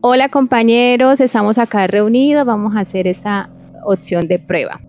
Hola compañeros, estamos acá reunidos, vamos a hacer esta opción de prueba.